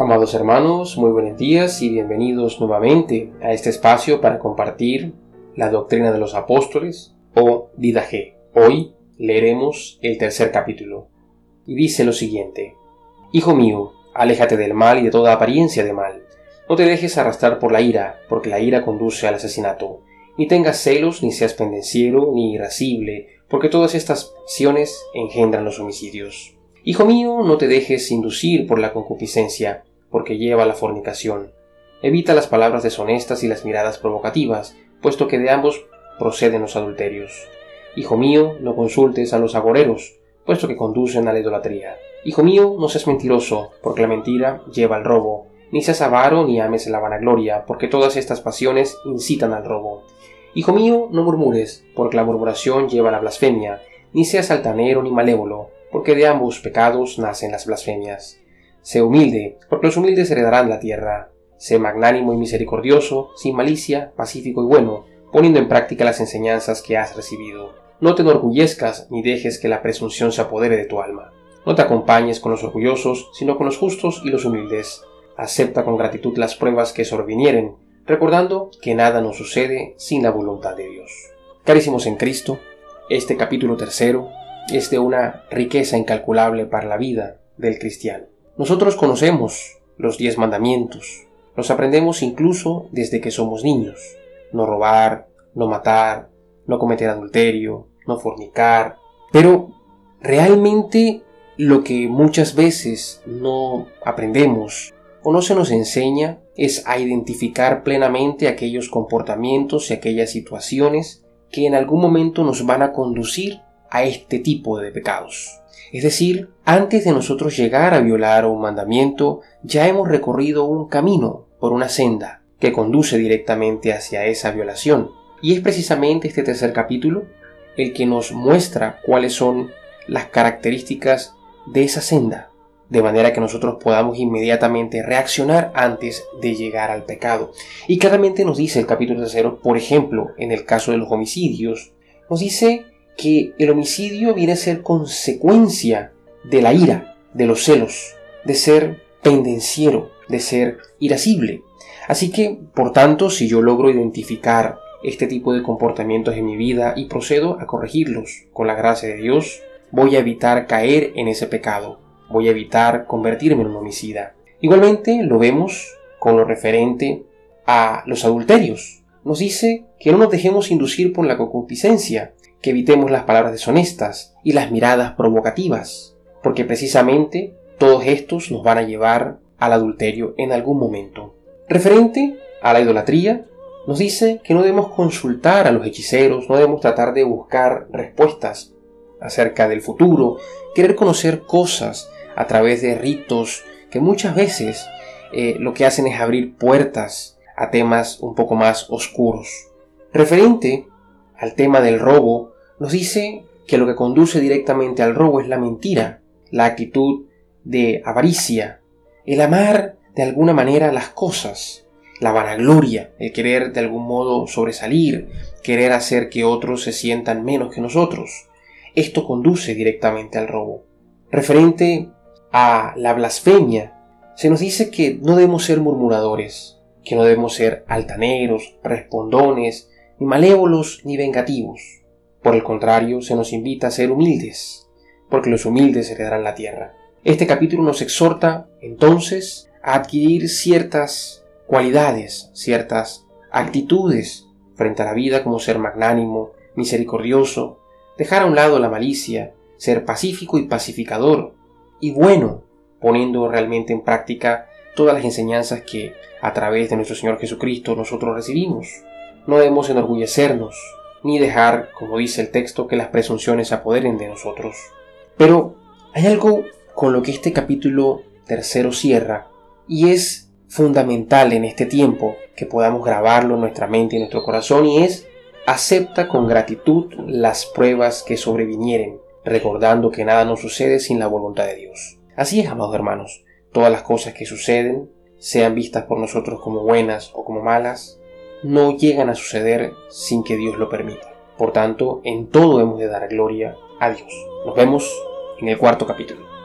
Amados hermanos, muy buenos días y bienvenidos nuevamente a este espacio para compartir la doctrina de los apóstoles o Didaje. Hoy leeremos el tercer capítulo y dice lo siguiente: Hijo mío, aléjate del mal y de toda apariencia de mal. No te dejes arrastrar por la ira, porque la ira conduce al asesinato. Ni tengas celos, ni seas pendenciero, ni irascible, porque todas estas acciones engendran los homicidios. Hijo mío, no te dejes inducir por la concupiscencia, porque lleva la fornicación. Evita las palabras deshonestas y las miradas provocativas, puesto que de ambos proceden los adulterios. Hijo mío, no consultes a los agoreros, puesto que conducen a la idolatría. Hijo mío, no seas mentiroso, porque la mentira lleva al robo. Ni seas avaro ni ames la vanagloria, porque todas estas pasiones incitan al robo. Hijo mío, no murmures, porque la murmuración lleva la blasfemia. Ni seas altanero ni malévolo, porque de ambos pecados nacen las blasfemias. Sé humilde, porque los humildes heredarán la tierra. Sé magnánimo y misericordioso, sin malicia, pacífico y bueno, poniendo en práctica las enseñanzas que has recibido. No te enorgullezcas ni dejes que la presunción se apodere de tu alma. No te acompañes con los orgullosos, sino con los justos y los humildes. Acepta con gratitud las pruebas que sobrevinieren, recordando que nada nos sucede sin la voluntad de Dios. Carísimos en Cristo, este capítulo tercero es de una riqueza incalculable para la vida del cristiano. Nosotros conocemos los diez mandamientos, los aprendemos incluso desde que somos niños. No robar, no matar, no cometer adulterio, no fornicar. Pero realmente lo que muchas veces no aprendemos o no se nos enseña es a identificar plenamente aquellos comportamientos y aquellas situaciones que en algún momento nos van a conducir a este tipo de pecados. Es decir, antes de nosotros llegar a violar un mandamiento, ya hemos recorrido un camino por una senda que conduce directamente hacia esa violación. Y es precisamente este tercer capítulo el que nos muestra cuáles son las características de esa senda, de manera que nosotros podamos inmediatamente reaccionar antes de llegar al pecado. Y claramente nos dice el capítulo tercero, por ejemplo, en el caso de los homicidios, nos dice que el homicidio viene a ser consecuencia de la ira, de los celos, de ser pendenciero, de ser irascible. Así que, por tanto, si yo logro identificar este tipo de comportamientos en mi vida y procedo a corregirlos con la gracia de Dios, voy a evitar caer en ese pecado, voy a evitar convertirme en un homicida. Igualmente lo vemos con lo referente a los adulterios. Nos dice que no nos dejemos inducir por la concupiscencia, que evitemos las palabras deshonestas y las miradas provocativas, porque precisamente todos estos nos van a llevar al adulterio en algún momento. Referente a la idolatría, nos dice que no debemos consultar a los hechiceros, no debemos tratar de buscar respuestas acerca del futuro, querer conocer cosas a través de ritos que muchas veces eh, lo que hacen es abrir puertas a temas un poco más oscuros. Referente al tema del robo, nos dice que lo que conduce directamente al robo es la mentira, la actitud de avaricia, el amar de alguna manera las cosas, la vanagloria, el querer de algún modo sobresalir, querer hacer que otros se sientan menos que nosotros. Esto conduce directamente al robo. Referente a la blasfemia, se nos dice que no debemos ser murmuradores, que no debemos ser altaneros, respondones, ni malévolos ni vengativos. Por el contrario, se nos invita a ser humildes, porque los humildes heredarán la tierra. Este capítulo nos exhorta, entonces, a adquirir ciertas cualidades, ciertas actitudes frente a la vida como ser magnánimo, misericordioso, dejar a un lado la malicia, ser pacífico y pacificador, y bueno, poniendo realmente en práctica todas las enseñanzas que a través de nuestro Señor Jesucristo nosotros recibimos. No debemos enorgullecernos, ni dejar, como dice el texto, que las presunciones se apoderen de nosotros. Pero hay algo con lo que este capítulo tercero cierra, y es fundamental en este tiempo que podamos grabarlo en nuestra mente y nuestro corazón, y es acepta con gratitud las pruebas que sobrevinieren, recordando que nada nos sucede sin la voluntad de Dios. Así es, amados hermanos, todas las cosas que suceden, sean vistas por nosotros como buenas o como malas, no llegan a suceder sin que Dios lo permita. Por tanto, en todo hemos de dar gloria a Dios. Nos vemos en el cuarto capítulo.